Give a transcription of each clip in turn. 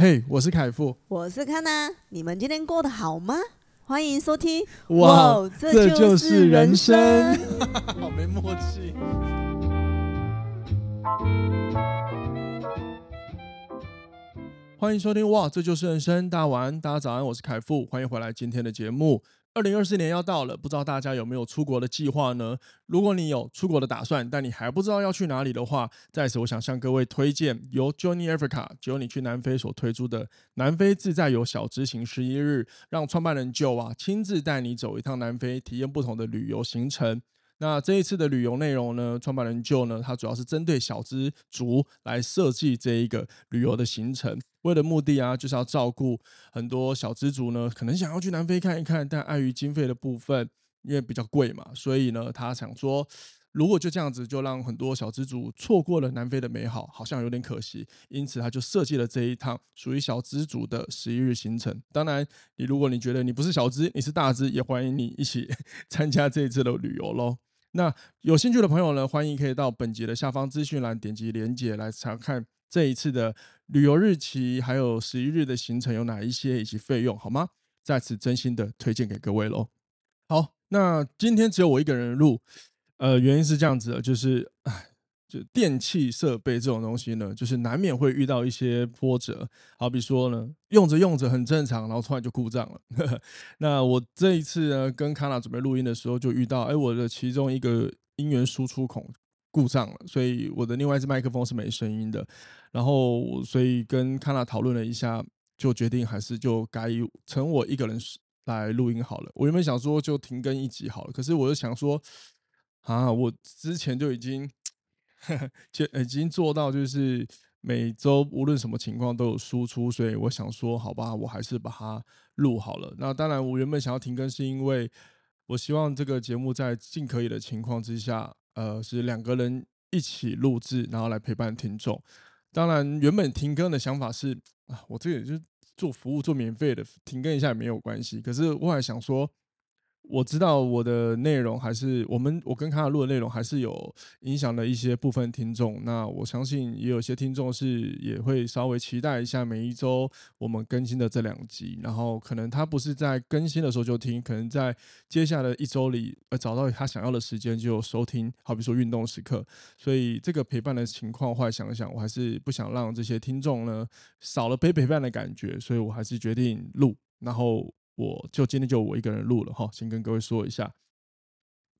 嘿，hey, 我是凯富，我是康娜，你们今天过得好吗？欢迎收听，哇，哇这就是人生，人生 好没默契。欢迎收听，哇，这就是人生，大家晚安，大家早安，我是凯富，欢迎回来今天的节目。二零二四年要到了，不知道大家有没有出国的计划呢？如果你有出国的打算，但你还不知道要去哪里的话，在此我想向各位推荐由 Johnny Africa 只有你去南非所推出的南非自在游小执行十一日，让创办人 Joe 啊亲自带你走一趟南非，体验不同的旅游行程。那这一次的旅游内容呢，创办人就呢，他主要是针对小资族来设计这一个旅游的行程，为了目的啊，就是要照顾很多小资族呢，可能想要去南非看一看，但碍于经费的部分，因为比较贵嘛，所以呢，他想说，如果就这样子，就让很多小资族错过了南非的美好，好像有点可惜，因此他就设计了这一趟属于小资族的十一日行程。当然，你如果你觉得你不是小资，你是大资，也欢迎你一起 参加这一次的旅游喽。那有兴趣的朋友呢，欢迎可以到本集的下方资讯栏点击连接来查看这一次的旅游日期，还有十一日的行程有哪一些以及费用，好吗？在此真心的推荐给各位喽。好，那今天只有我一个人录，呃，原因是这样子的，就是唉。就电器设备这种东西呢，就是难免会遇到一些波折。好比说呢，用着用着很正常，然后突然就故障了。那我这一次呢，跟康娜准备录音的时候，就遇到，哎，我的其中一个音源输出孔故障了，所以我的另外一支麦克风是没声音的。然后，所以跟康娜讨论了一下，就决定还是就改成我一个人来录音好了。我原本想说就停更一集好了，可是我又想说，啊，我之前就已经。就已经做到，就是每周无论什么情况都有输出，所以我想说，好吧，我还是把它录好了。那当然，我原本想要停更，是因为我希望这个节目在尽可以的情况之下，呃，是两个人一起录制，然后来陪伴听众。当然，原本停更的想法是啊，我这个就做服务做免费的，停更一下也没有关系。可是我还想说。我知道我的内容还是我们我跟卡卡录的内容还是有影响了一些部分听众，那我相信也有些听众是也会稍微期待一下每一周我们更新的这两集，然后可能他不是在更新的时候就听，可能在接下来一周里呃找到他想要的时间就收听，好比说运动时刻，所以这个陪伴的情况，后来想想我还是不想让这些听众呢少了被陪伴的感觉，所以我还是决定录，然后。我就今天就我一个人录了哈，先跟各位说一下。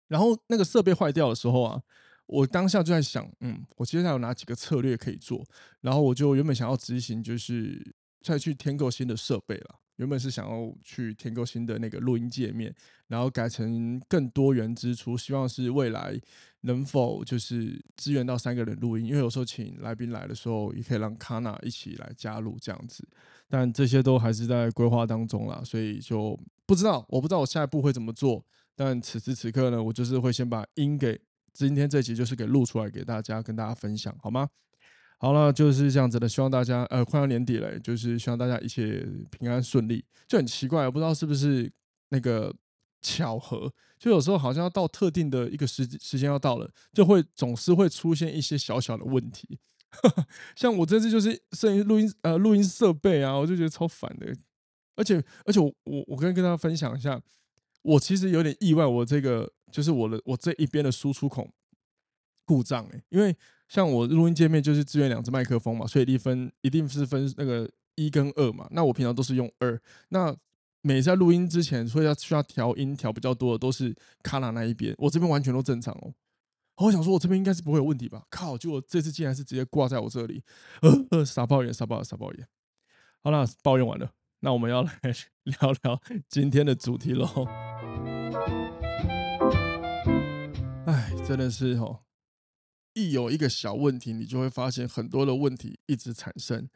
然后那个设备坏掉的时候啊，我当下就在想，嗯，我接下来有哪几个策略可以做？然后我就原本想要执行，就是再去添购新的设备了。原本是想要去添购新的那个录音界面，然后改成更多元支出，希望是未来能否就是支援到三个人录音，因为有时候请来宾来的时候，也可以让卡娜一起来加入这样子。但这些都还是在规划当中啦，所以就不知道，我不知道我下一步会怎么做。但此时此刻呢，我就是会先把音给今天这集就是给录出来给大家跟大家分享，好吗？好了，就是这样子的。希望大家呃，快要年底了，就是希望大家一切平安顺利。就很奇怪，我不知道是不是那个巧合，就有时候好像要到特定的一个时时间要到了，就会总是会出现一些小小的问题。像我这次就是摄影录音呃录音设备啊，我就觉得超烦的。而且而且我我我跟跟大家分享一下，我其实有点意外，我这个就是我的我这一边的输出孔故障哎、因为。像我录音界面就是支援两只麦克风嘛，所以一分一定是分那个一跟二嘛。那我平常都是用二。那每次在录音之前，所以要需要调音调比较多的都是卡娜那一边，我这边完全都正常哦。我想说，我这边应该是不会有问题吧？靠！就我这次竟然是直接挂在我这里，呃呃，傻抱怨，傻抱怨，傻抱怨。好了，抱怨完了，那我们要来 聊聊今天的主题喽。哎，真的是哦。一有一个小问题，你就会发现很多的问题一直产生。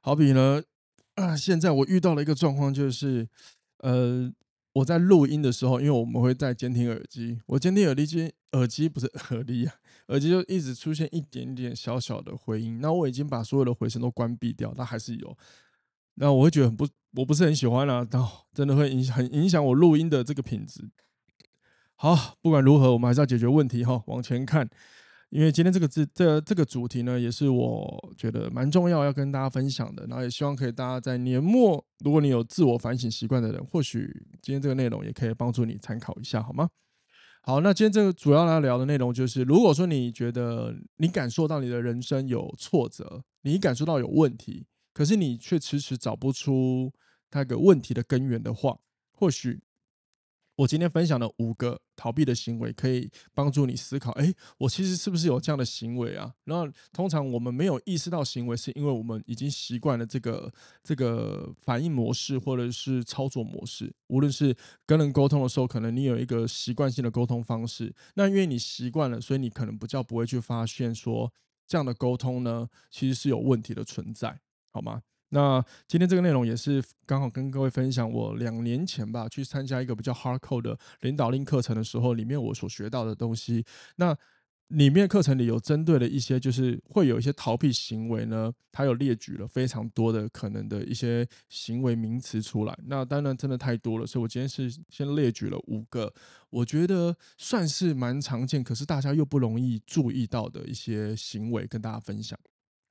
好比呢，啊，现在我遇到了一个状况，就是，呃，我在录音的时候，因为我们会戴监听耳机，我监听耳机耳机不是 耳机啊，耳机就一直出现一点点小小的回音。那我已经把所有的回声都关闭掉，但还是有。那我会觉得很不，我不是很喜欢啊，到真的会影响很影响我录音的这个品质。好，不管如何，我们还是要解决问题哈，往前看。因为今天这个字这这个主题呢，也是我觉得蛮重要要跟大家分享的。然后也希望可以大家在年末，如果你有自我反省习惯的人，或许今天这个内容也可以帮助你参考一下，好吗？好，那今天这个主要来聊的内容就是，如果说你觉得你感受到你的人生有挫折，你感受到有问题，可是你却迟迟找不出那个问题的根源的话，或许。我今天分享的五个逃避的行为，可以帮助你思考：哎，我其实是不是有这样的行为啊？然后，通常我们没有意识到行为，是因为我们已经习惯了这个这个反应模式，或者是操作模式。无论是跟人沟通的时候，可能你有一个习惯性的沟通方式，那因为你习惯了，所以你可能不叫不会去发现说这样的沟通呢，其实是有问题的存在，好吗？那今天这个内容也是刚好跟各位分享，我两年前吧去参加一个比较 hardcore 的领导力课程的时候，里面我所学到的东西。那里面课程里有针对的一些，就是会有一些逃避行为呢，它有列举了非常多的可能的一些行为名词出来。那当然真的太多了，所以我今天是先列举了五个，我觉得算是蛮常见，可是大家又不容易注意到的一些行为，跟大家分享。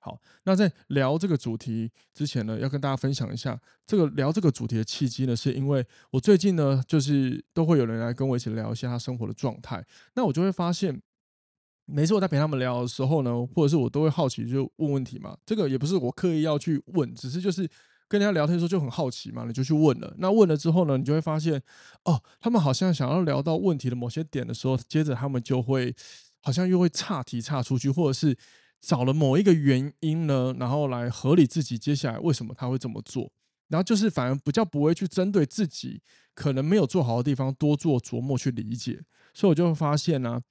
好，那在聊这个主题之前呢，要跟大家分享一下这个聊这个主题的契机呢，是因为我最近呢，就是都会有人来跟我一起聊一下他生活的状态，那我就会发现，每次我在陪他们聊的时候呢，或者是我都会好奇就问问题嘛，这个也不是我刻意要去问，只是就是跟人家聊天的时候就很好奇嘛，你就去问了，那问了之后呢，你就会发现，哦，他们好像想要聊到问题的某些点的时候，接着他们就会好像又会岔题岔出去，或者是。找了某一个原因呢，然后来合理自己接下来为什么他会这么做，然后就是反而比较不会去针对自己可能没有做好的地方多做琢磨去理解，所以我就会发现呢、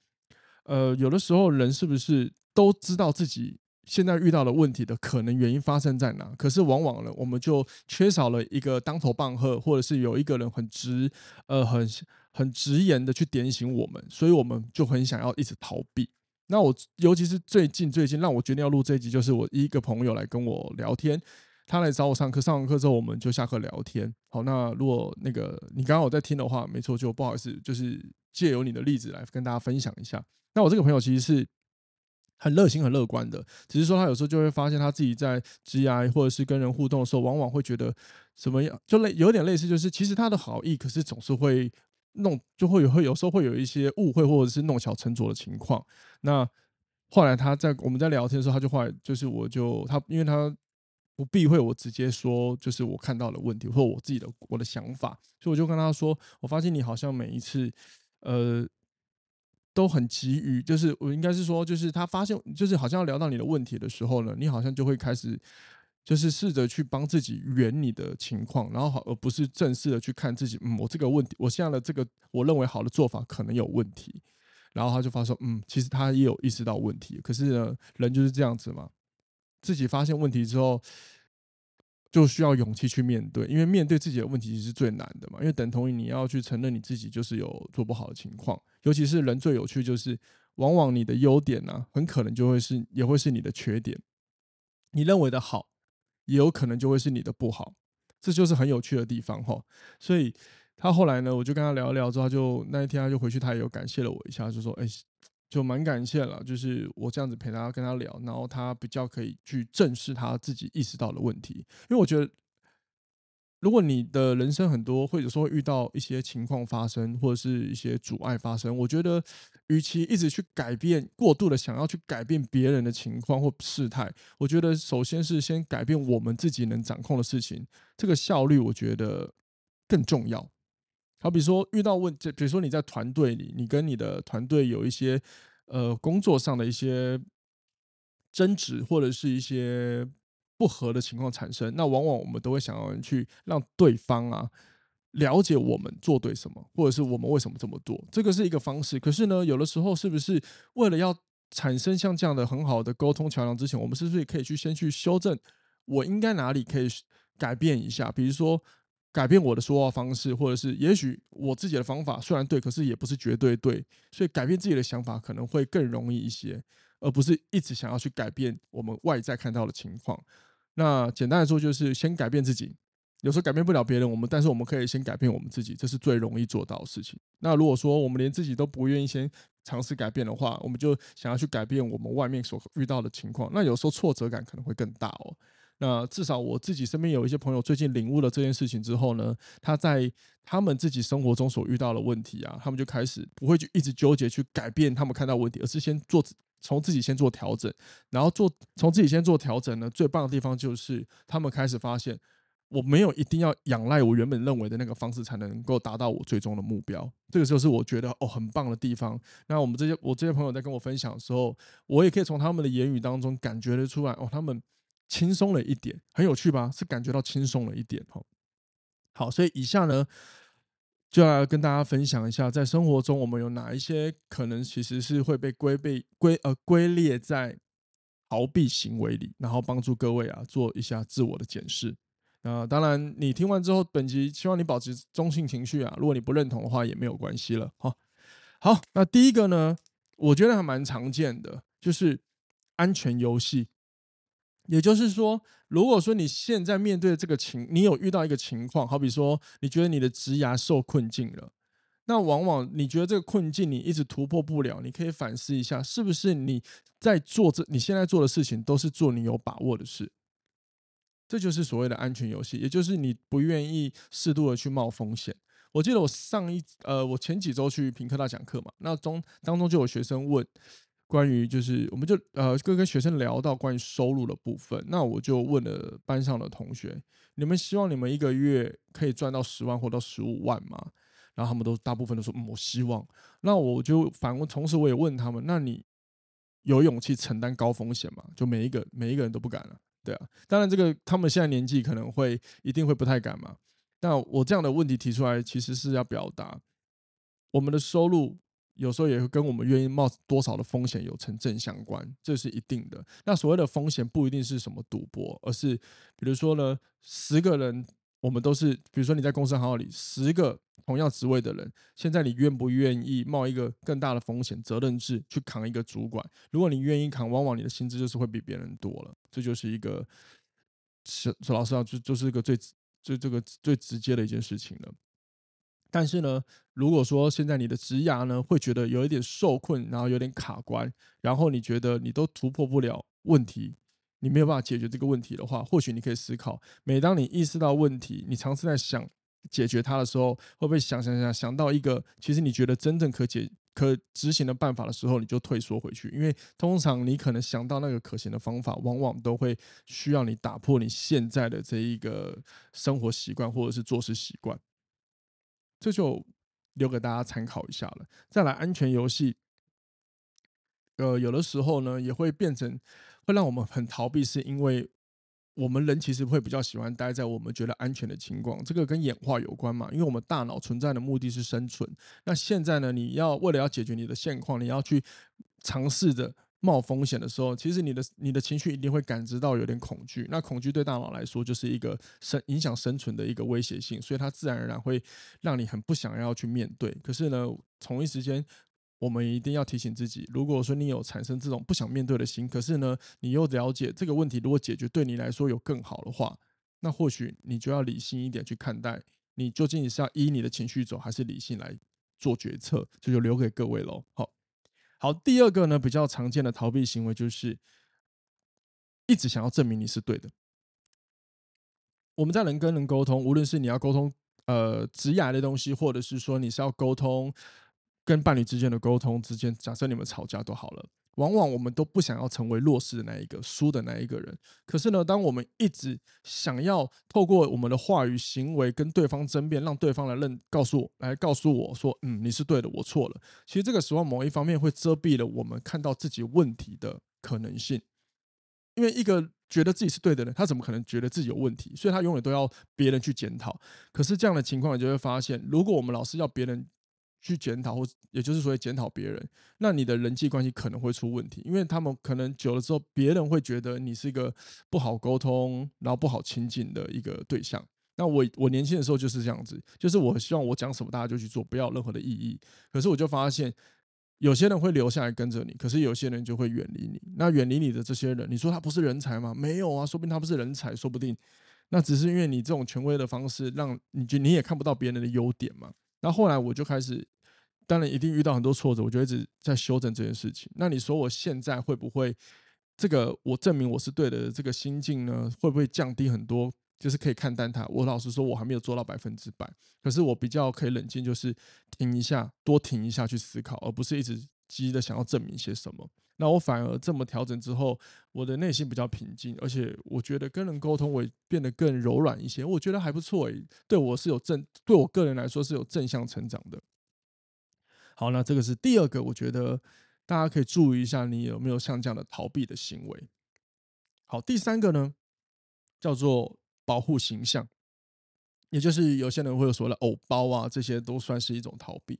呃，有的时候人是不是都知道自己现在遇到的问题的可能原因发生在哪？可是往往呢，我们就缺少了一个当头棒喝，或者是有一个人很直呃很很直言的去点醒我们，所以我们就很想要一直逃避。那我尤其是最近最近让我决定要录这一集，就是我一个朋友来跟我聊天，他来找我上课，上完课之后我们就下课聊天。好，那如果那个你刚刚有在听的话，没错，就不好意思，就是借由你的例子来跟大家分享一下。那我这个朋友其实是很热心、很乐观的，只是说他有时候就会发现他自己在 G I 或者是跟人互动的时候，往往会觉得什么样，就类有点类似，就是其实他的好意，可是总是会。弄就会有会有时候会有一些误会或者是弄巧成拙的情况。那后来他在我们在聊天的时候，他就后来就是我就他因为他不避讳我直接说，就是我看到的问题或我自己的我的想法，所以我就跟他说，我发现你好像每一次呃都很急于，就是我应该是说，就是他发现就是好像要聊到你的问题的时候呢，你好像就会开始。就是试着去帮自己圆你的情况，然后好，而不是正式的去看自己。嗯，我这个问题，我现在的这个我认为好的做法可能有问题。然后他就发说，嗯，其实他也有意识到问题，可是呢，人就是这样子嘛。自己发现问题之后，就需要勇气去面对，因为面对自己的问题是最难的嘛。因为等同于你要去承认你自己就是有做不好的情况，尤其是人最有趣就是，往往你的优点呢、很可能就会是也会是你的缺点，你认为的好。也有可能就会是你的不好，这就是很有趣的地方哈。所以他后来呢，我就跟他聊一聊之后，就那一天他就回去，他也有感谢了我一下，就说：“哎，就蛮感谢了，就是我这样子陪他跟他聊，然后他比较可以去正视他自己意识到的问题，因为我觉得。”如果你的人生很多，或者说遇到一些情况发生，或者是一些阻碍发生，我觉得，与其一直去改变，过度的想要去改变别人的情况或事态，我觉得首先是先改变我们自己能掌控的事情，这个效率我觉得更重要。好，比如说遇到问就，比如说你在团队里，你跟你的团队有一些呃工作上的一些争执，或者是一些。不合的情况产生，那往往我们都会想要去让对方啊了解我们做对什么，或者是我们为什么这么做，这个是一个方式。可是呢，有的时候是不是为了要产生像这样的很好的沟通桥梁之前，我们是不是可以去先去修正我应该哪里可以改变一下？比如说改变我的说话方式，或者是也许我自己的方法虽然对，可是也不是绝对对，所以改变自己的想法可能会更容易一些。而不是一直想要去改变我们外在看到的情况。那简单来说，就是先改变自己。有时候改变不了别人，我们但是我们可以先改变我们自己，这是最容易做到的事情。那如果说我们连自己都不愿意先尝试改变的话，我们就想要去改变我们外面所遇到的情况。那有时候挫折感可能会更大哦。那至少我自己身边有一些朋友最近领悟了这件事情之后呢，他在他们自己生活中所遇到的问题啊，他们就开始不会去一直纠结去改变他们看到问题，而是先做从自己先做调整，然后做从自己先做调整呢，最棒的地方就是他们开始发现。我没有一定要仰赖我原本认为的那个方式才能够达到我最终的目标，这个就是我觉得哦很棒的地方。那我们这些我这些朋友在跟我分享的时候，我也可以从他们的言语当中感觉得出来哦，他们轻松了一点，很有趣吧？是感觉到轻松了一点哦。好，所以以下呢就来跟大家分享一下，在生活中我们有哪一些可能其实是会被归被归呃归列在逃避行为里，然后帮助各位啊做一下自我的检视。啊、呃，当然，你听完之后，本集希望你保持中性情绪啊。如果你不认同的话，也没有关系了。好，好，那第一个呢，我觉得还蛮常见的，就是安全游戏。也就是说，如果说你现在面对这个情，你有遇到一个情况，好比说，你觉得你的职涯受困境了，那往往你觉得这个困境你一直突破不了，你可以反思一下，是不是你在做这你现在做的事情都是做你有把握的事。这就是所谓的安全游戏，也就是你不愿意适度的去冒风险。我记得我上一呃，我前几周去平科大讲课嘛，那中当中就有学生问关于就是，我们就呃跟跟学生聊到关于收入的部分，那我就问了班上的同学，你们希望你们一个月可以赚到十万或到十五万吗？然后他们都大部分都说，嗯，我希望。那我就反问，同时我也问他们，那你有勇气承担高风险吗？就每一个每一个人都不敢了。对啊，当然这个他们现在年纪可能会一定会不太敢嘛。但我这样的问题提出来，其实是要表达我们的收入有时候也会跟我们愿意冒多少的风险有成正相关，这是一定的。那所谓的风险不一定是什么赌博，而是比如说呢，十个人。我们都是，比如说你在公司行号里，十个同样职位的人，现在你愿不愿意冒一个更大的风险责任制去扛一个主管？如果你愿意扛，往往你的薪资就是会比别人多了。这就是一个，说老实话，就就是一个最最这个最直接的一件事情了。但是呢，如果说现在你的职涯呢，会觉得有一点受困，然后有点卡关，然后你觉得你都突破不了问题。你没有办法解决这个问题的话，或许你可以思考：每当你意识到问题，你尝试在想解决它的时候，会不会想想想想到一个其实你觉得真正可解、可执行的办法的时候，你就退缩回去？因为通常你可能想到那个可行的方法，往往都会需要你打破你现在的这一个生活习惯或者是做事习惯。这就留给大家参考一下了。再来，安全游戏，呃，有的时候呢也会变成。会让我们很逃避，是因为我们人其实会比较喜欢待在我们觉得安全的情况。这个跟演化有关嘛？因为我们大脑存在的目的是生存。那现在呢，你要为了要解决你的现况，你要去尝试着冒风险的时候，其实你的你的情绪一定会感知到有点恐惧。那恐惧对大脑来说就是一个生影响生存的一个威胁性，所以它自然而然会让你很不想要去面对。可是呢，同一时间。我们一定要提醒自己，如果说你有产生这种不想面对的心，可是呢，你又了解这个问题，如果解决对你来说有更好的话，那或许你就要理性一点去看待，你究竟是要依你的情绪走，还是理性来做决策，这就留给各位喽。好，好，第二个呢，比较常见的逃避行为就是一直想要证明你是对的。我们在人跟人沟通，无论是你要沟通呃职涯的东西，或者是说你是要沟通。跟伴侣之间的沟通之间，假设你们吵架都好了，往往我们都不想要成为弱势的那一个，输的那一个人。可是呢，当我们一直想要透过我们的话语、行为跟对方争辩，让对方来认告诉我，来告诉我说，嗯，你是对的，我错了。其实这个时候，某一方面会遮蔽了我们看到自己问题的可能性。因为一个觉得自己是对的人，他怎么可能觉得自己有问题？所以他永远都要别人去检讨。可是这样的情况，你就会发现，如果我们老是要别人。去检讨，或也就是说检讨别人，那你的人际关系可能会出问题，因为他们可能久了之后，别人会觉得你是一个不好沟通，然后不好亲近的一个对象。那我我年轻的时候就是这样子，就是我希望我讲什么大家就去做，不要有任何的异议。可是我就发现，有些人会留下来跟着你，可是有些人就会远离你。那远离你的这些人，你说他不是人才吗？没有啊，说不定他不是人才，说不定那只是因为你这种权威的方式，让你觉得你也看不到别人的优点嘛。那后来我就开始。当然一定遇到很多挫折，我就一直在修正这件事情。那你说我现在会不会这个我证明我是对的这个心境呢？会不会降低很多？就是可以看淡它。我老实说，我还没有做到百分之百，可是我比较可以冷静，就是停一下，多停一下去思考，而不是一直急着想要证明些什么。那我反而这么调整之后，我的内心比较平静，而且我觉得跟人沟通，我变得更柔软一些。我觉得还不错诶，对我是有正，对我个人来说是有正向成长的。好，那这个是第二个，我觉得大家可以注意一下，你有没有像这样的逃避的行为。好，第三个呢，叫做保护形象，也就是有些人会有所谓的偶包啊，这些都算是一种逃避。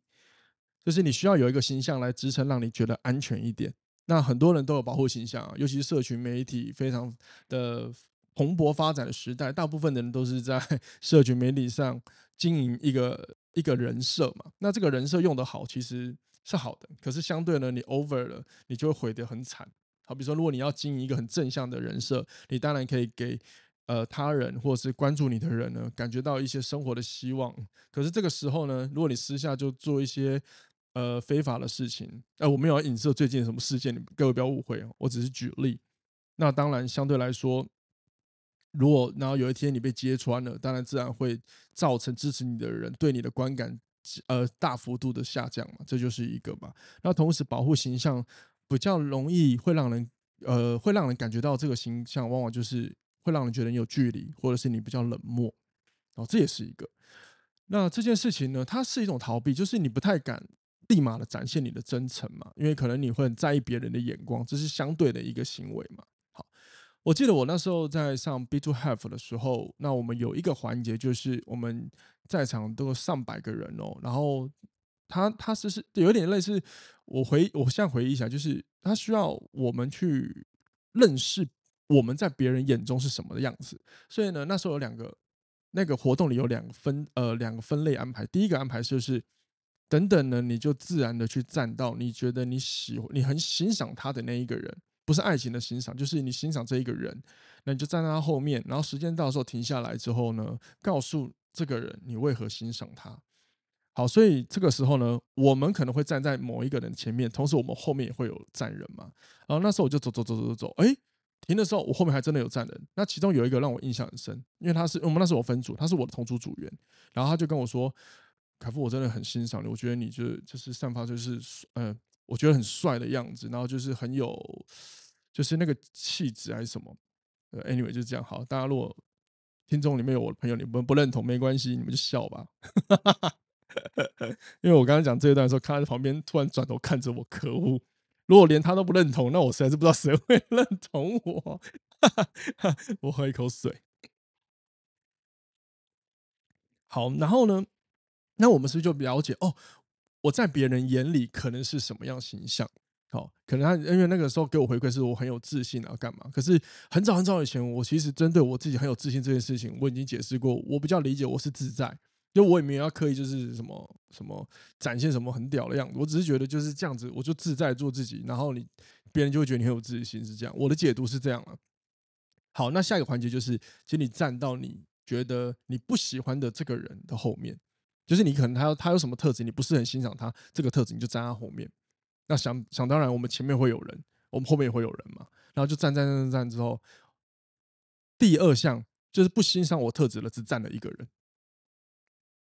就是你需要有一个形象来支撑，让你觉得安全一点。那很多人都有保护形象啊，尤其是社群媒体非常的蓬勃发展的时代，大部分的人都是在 社群媒体上经营一个一个人设嘛。那这个人设用得好，其实是好的，可是相对呢，你 over 了，你就会毁得很惨。好，比如说，如果你要经营一个很正向的人设，你当然可以给呃他人或者是关注你的人呢，感觉到一些生活的希望。可是这个时候呢，如果你私下就做一些呃非法的事情，呃，我没有要影射最近什么事件，你各位不要误会，我只是举例。那当然相对来说，如果然后有一天你被揭穿了，当然自然会造成支持你的人对你的观感呃大幅度的下降嘛，这就是一个嘛。那同时保护形象。比较容易会让人呃会让人感觉到这个形象，往往就是会让人觉得你有距离，或者是你比较冷漠哦，这也是一个。那这件事情呢，它是一种逃避，就是你不太敢立马的展现你的真诚嘛，因为可能你会很在意别人的眼光，这是相对的一个行为嘛。我记得我那时候在上 B to Have 的时候，那我们有一个环节就是我们在场都有上百个人哦，然后。他他是是有点类似，我回我现在回忆一下，就是他需要我们去认识我们在别人眼中是什么的样子。所以呢，那时候有两个那个活动里有两个分呃两个分类安排。第一个安排就是等等呢，你就自然的去站到你觉得你喜欢、你很欣赏他的那一个人，不是爱情的欣赏，就是你欣赏这一个人，那你就站在他后面，然后时间到时候停下来之后呢，告诉这个人你为何欣赏他。好，所以这个时候呢，我们可能会站在某一个人前面，同时我们后面也会有站人嘛。然后那时候我就走走走走走走，哎，停的时候我后面还真的有站人。那其中有一个让我印象很深，因为他是我们那时候我分组，他是我的同组组员，然后他就跟我说：“凯夫，我真的很欣赏你，我觉得你就就是散发就是嗯，我觉得很帅的样子，然后就是很有就是那个气质还是什么。”Anyway，就是这样。好，大家如果听众里面有我的朋友，你们不认同没关系，你们就笑吧。因为我刚刚讲这一段的时候，看他在旁边突然转头看着我，可恶！如果连他都不认同，那我实在是不知道谁会 认同我。我喝一口水。好，然后呢？那我们是不是就了解哦？我在别人眼里可能是什么样形象？好，可能他因为那个时候给我回馈是我很有自信啊，干嘛？可是很早很早以前，我其实针对我自己很有自信这件事情，我已经解释过。我比较理解我是自在。就我也没有要刻意，就是什么什么展现什么很屌的样子，我只是觉得就是这样子，我就自在做自己，然后你别人就会觉得你很有自信，是这样。我的解读是这样啊。好，那下一个环节就是，请你站到你觉得你不喜欢的这个人的后面，就是你可能他他有什么特质，你不是很欣赏他这个特质，你就站他后面。那想想当然，我们前面会有人，我们后面也会有人嘛，然后就站站站站站之后，第二项就是不欣赏我特质了，只站了一个人。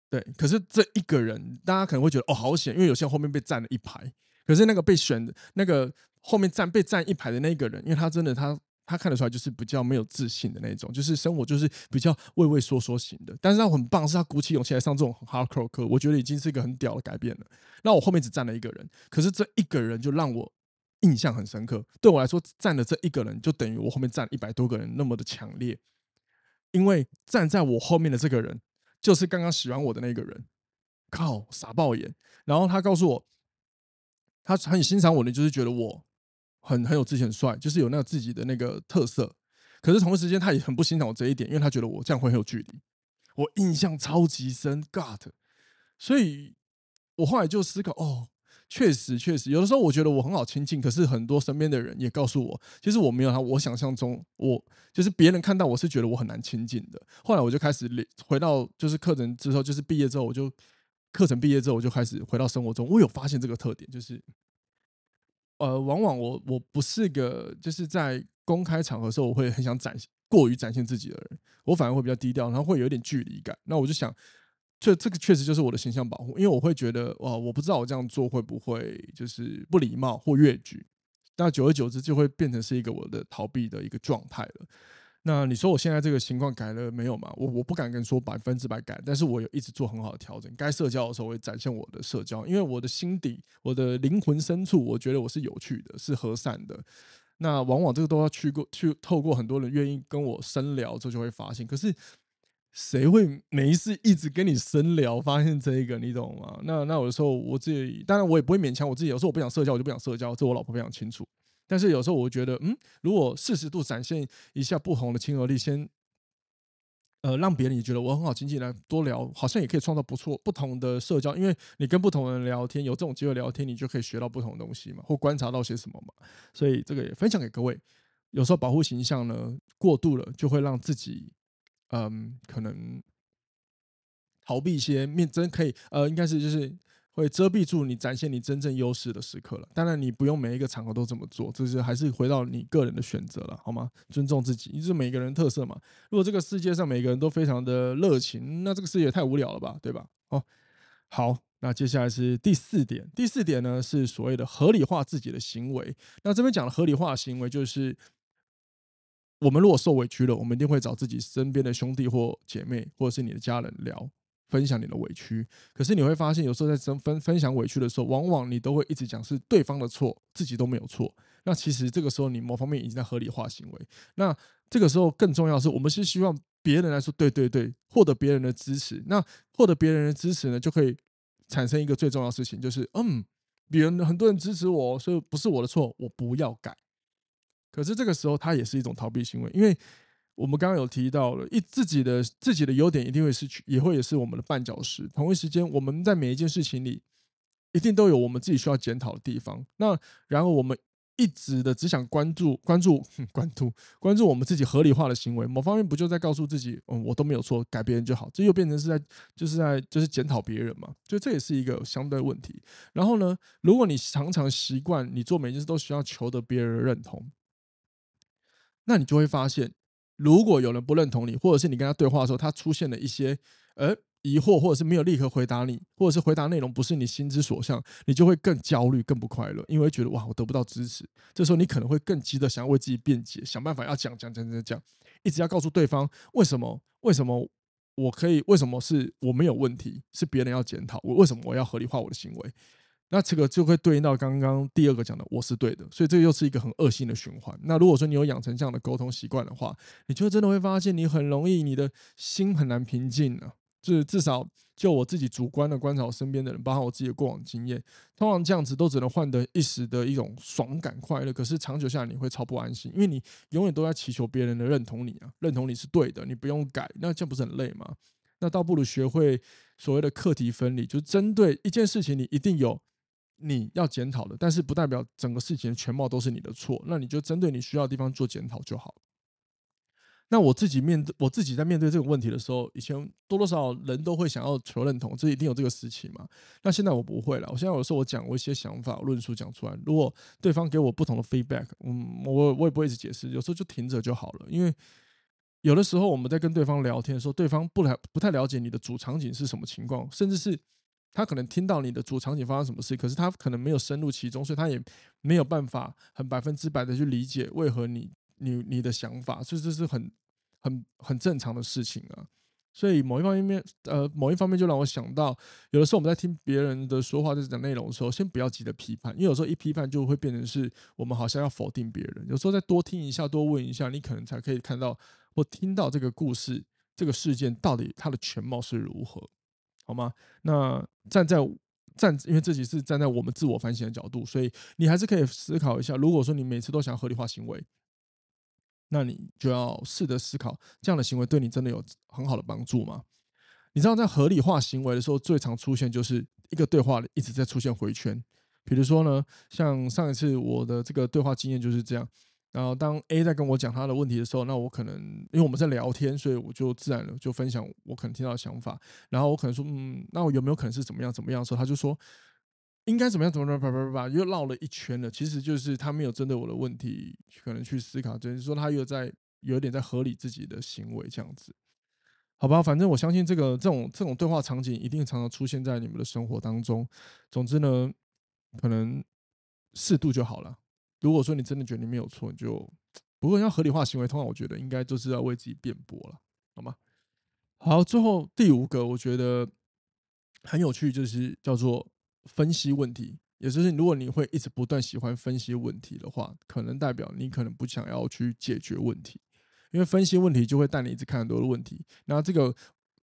对，可是这一个人，大家可能会觉得哦，好险，因为有些人后面被站了一排。可是那个被选的那个后面站被站一排的那个人，因为他真的他他看得出来就是比较没有自信的那种，就是生活就是比较畏畏缩缩型的。但是他很棒，是他鼓起勇气来上这种 hardcore 课，我觉得已经是一个很屌的改变了。那我后面只站了一个人，可是这一个人就让我印象很深刻。对我来说，站的这一个人就等于我后面站了一百多个人那么的强烈，因为站在我后面的这个人。就是刚刚喜欢我的那个人，靠，傻爆眼。然后他告诉我，他很欣赏我的，就是觉得我很很有自信、很帅，就是有那个自己的那个特色。可是同一时间，他也很不欣赏我这一点，因为他觉得我这样会很有距离。我印象超级深，God。所以我后来就思考，哦。确实，确实，有的时候我觉得我很好亲近，可是很多身边的人也告诉我，其实我没有他，我想象中，我就是别人看到我是觉得我很难亲近的。后来我就开始回到就是课程之后，就是毕业之后，我就课程毕业之后，我就开始回到生活中，我有发现这个特点，就是，呃，往往我我不是个就是在公开场合的时候，我会很想展现过于展现自己的人，我反而会比较低调，然后会有点距离感。那我就想，这这个确实就是我的形象保护，因为我会觉得，哇，我不知道我这样做会不会就是不礼貌或越矩，那久而久之就会变成是一个我的逃避的一个状态了。那你说我现在这个情况改了没有嘛？我我不敢跟你说百分之百改，但是我有一直做很好的调整。该社交的时候，会展现我的社交，因为我的心底、我的灵魂深处，我觉得我是有趣的，是和善的。那往往这个都要去过去透过很多人愿意跟我深聊之后，就会发现。可是谁会没事一直跟你深聊？发现这一个，你懂吗？那那有的时候我自己，当然我也不会勉强我自己。有时候我不想社交，我就不想社交，这我老婆非常清楚。但是有时候我觉得，嗯，如果适时度展现一下不同的亲和力，先，呃，让别人也觉得我很好亲近，来多聊，好像也可以创造不错不同的社交，因为你跟不同人聊天，有这种机会聊天，你就可以学到不同的东西嘛，或观察到些什么嘛。所以这个也分享给各位。有时候保护形象呢，过度了，就会让自己，嗯，可能逃避一些面真可以，呃，应该是就是。会遮蔽住你展现你真正优势的时刻了。当然，你不用每一个场合都这么做，这是还是回到你个人的选择了，好吗？尊重自己，这是每个人特色嘛。如果这个世界上每个人都非常的热情，那这个世界太无聊了吧，对吧？哦，好，那接下来是第四点。第四点呢是所谓的合理化自己的行为。那这边讲的合理化行为，就是我们如果受委屈了，我们一定会找自己身边的兄弟或姐妹，或者是你的家人聊。分享你的委屈，可是你会发现，有时候在分分分享委屈的时候，往往你都会一直讲是对方的错，自己都没有错。那其实这个时候，你某方面已经在合理化行为。那这个时候更重要的是，我们是希望别人来说对对对，获得别人的支持。那获得别人的支持呢，就可以产生一个最重要的事情，就是嗯，别人很多人支持我，所以不是我的错，我不要改。可是这个时候，它也是一种逃避行为，因为。我们刚刚有提到了，一自己的自己的优点一定会是，也会也是我们的绊脚石。同一时间，我们在每一件事情里，一定都有我们自己需要检讨的地方。那然后我们一直的只想关注关注关注关注我们自己合理化的行为，某方面不就在告诉自己，嗯，我都没有错，改别人就好。这又变成是在就是在就是检讨别人嘛？就这也是一个相对问题。然后呢，如果你常常习惯你做每件事都需要求得别人的认同，那你就会发现。如果有人不认同你，或者是你跟他对话的时候，他出现了一些呃疑惑，或者是没有立刻回答你，或者是回答内容不是你心之所向，你就会更焦虑、更不快乐，因为觉得哇，我得不到支持。这时候你可能会更急着想要为自己辩解，想办法要讲讲讲讲讲，一直要告诉对方为什么为什么我可以，为什么是我没有问题，是别人要检讨我，为什么我要合理化我的行为。那这个就会对应到刚刚第二个讲的，我是对的，所以这又是一个很恶性的循环。那如果说你有养成这样的沟通习惯的话，你就真的会发现你很容易，你的心很难平静啊。就是至少就我自己主观的观察，我身边的人，包括我自己的过往经验，通常这样子都只能换得一时的一种爽感快乐，可是长久下来你会超不安心，因为你永远都在祈求别人的认同你啊，认同你是对的，你不用改，那这样不是很累吗？那倒不如学会所谓的课题分离，就是针对一件事情，你一定有。你要检讨的，但是不代表整个事情的全貌都是你的错，那你就针对你需要的地方做检讨就好。那我自己面对我自己在面对这个问题的时候，以前多多少少人都会想要求认同，这一定有这个时期嘛。那现在我不会了，我现在有时候我讲我一些想法论述讲出来，如果对方给我不同的 feedback，嗯，我我也不会一直解释，有时候就停着就好了。因为有的时候我们在跟对方聊天的时候，对方不了不太了解你的主场景是什么情况，甚至是。他可能听到你的主场景发生什么事，可是他可能没有深入其中，所以他也没有办法很百分之百的去理解为何你你你的想法，所以这是很很很正常的事情啊。所以某一方面面，呃，某一方面就让我想到，有的时候我们在听别人的说话，在讲内容的时候，先不要急着批判，因为有时候一批判就会变成是我们好像要否定别人。有时候再多听一下，多问一下，你可能才可以看到或听到这个故事、这个事件到底它的全貌是如何。好吗？那站在站，因为这集是站在我们自我反省的角度，所以你还是可以思考一下。如果说你每次都想合理化行为，那你就要试着思考，这样的行为对你真的有很好的帮助吗？你知道，在合理化行为的时候，最常出现就是一个对话一直在出现回圈。比如说呢，像上一次我的这个对话经验就是这样，然后当 A 在跟我讲他的问题的时候，那我可能因为我们在聊天，所以我就自然的就分享我可能听到的想法。然后我可能说，嗯，那我有没有可能是怎么样怎么样的时候，他就说应该怎么样怎么样，叭叭叭叭，又绕了一圈了。其实就是他没有针对我的问题可能去思考，就是说他又在有点在合理自己的行为这样子。好吧，反正我相信这个这种这种对话场景一定常常出现在你们的生活当中。总之呢，可能适度就好了。如果说你真的觉得你没有错，你就不过要合理化行为，通常我觉得应该就是要为自己辩驳了，好吗？好，最后第五个我觉得很有趣，就是叫做分析问题。也就是如果你会一直不断喜欢分析问题的话，可能代表你可能不想要去解决问题。因为分析问题就会带你一直看很多的问题，那这个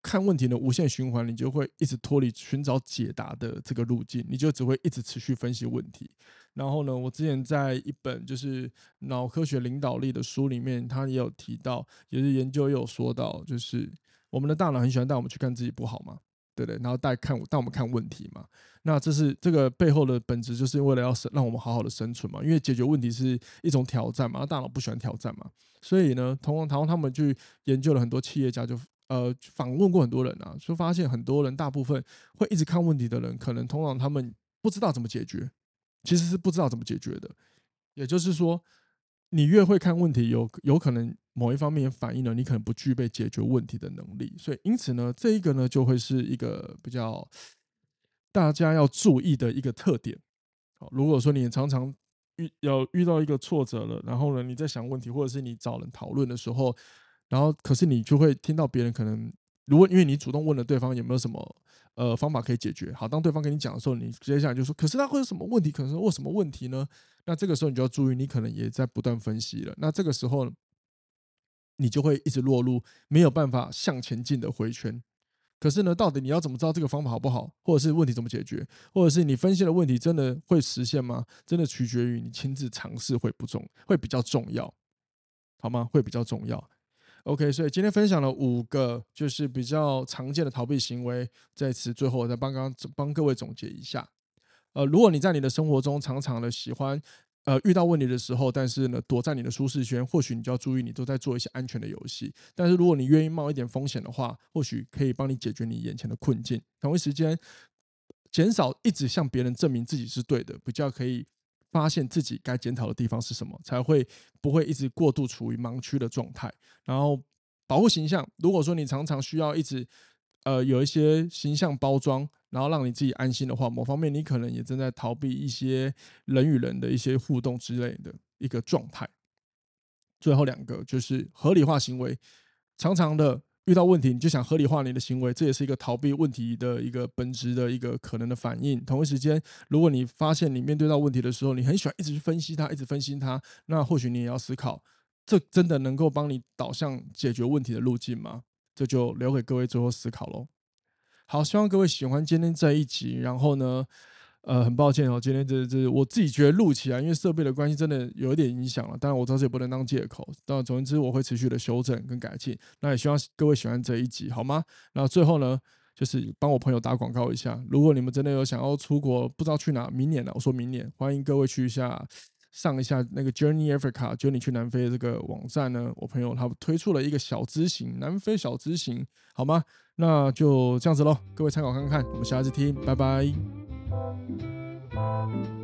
看问题的无限循环，你就会一直脱离寻找解答的这个路径，你就只会一直持续分析问题。然后呢，我之前在一本就是脑科学领导力的书里面，他也有提到，也是研究也有说到，就是我们的大脑很喜欢带我们去看自己不好嘛。对不对，然后带看带我们看问题嘛，那这是这个背后的本质，就是为了要生让我们好好的生存嘛。因为解决问题是一种挑战嘛，大脑不喜欢挑战嘛，所以呢，同样，同样他们去研究了很多企业家，就呃访问过很多人啊，就发现很多人大部分会一直看问题的人，可能通常他们不知道怎么解决，其实是不知道怎么解决的，也就是说。你越会看问题，有有可能某一方面反映了你可能不具备解决问题的能力，所以因此呢，这一个呢就会是一个比较大家要注意的一个特点。好，如果说你常常遇要遇到一个挫折了，然后呢你在想问题，或者是你找人讨论的时候，然后可是你就会听到别人可能。如果因为你主动问了对方有没有什么呃方法可以解决，好，当对方跟你讲的时候，你接下来就说，可是他会有什么问题？可能是问什么问题呢？那这个时候你就要注意，你可能也在不断分析了。那这个时候你就会一直落入没有办法向前进的回圈。可是呢，到底你要怎么知道这个方法好不好，或者是问题怎么解决，或者是你分析的问题真的会实现吗？真的取决于你亲自尝试会不重，会比较重要，好吗？会比较重要。OK，所以今天分享了五个就是比较常见的逃避行为，在此最后我再帮刚帮各位总结一下。呃，如果你在你的生活中常常的喜欢呃遇到问题的时候，但是呢躲在你的舒适圈，或许你就要注意，你都在做一些安全的游戏。但是如果你愿意冒一点风险的话，或许可以帮你解决你眼前的困境。同一时间，减少一直向别人证明自己是对的，比较可以。发现自己该检讨的地方是什么，才会不会一直过度处于盲区的状态。然后保护形象，如果说你常常需要一直呃有一些形象包装，然后让你自己安心的话，某方面你可能也正在逃避一些人与人的一些互动之类的一个状态。最后两个就是合理化行为，常常的。遇到问题，你就想合理化你的行为，这也是一个逃避问题的一个本质的一个可能的反应。同一时间，如果你发现你面对到问题的时候，你很喜欢一直去分析它，一直分析它，那或许你也要思考，这真的能够帮你导向解决问题的路径吗？这就留给各位最后思考喽。好，希望各位喜欢今天这一集，然后呢，呃，很抱歉哦，今天这这我自己觉得录起来，因为设备的关系，真的有一点影响了。当然，我知道这也不能当借口。当然，总之，我会持续的修正跟改进。那也希望各位喜欢这一集，好吗？那最后呢，就是帮我朋友打广告一下。如果你们真的有想要出国，不知道去哪，明年了，我说明年，欢迎各位去一下上一下那个 Journey Africa，Journey 去南非的这个网站呢。我朋友他推出了一个小资行，南非小资行，好吗？那就这样子喽，各位参考看看。我们下次听，拜拜。Música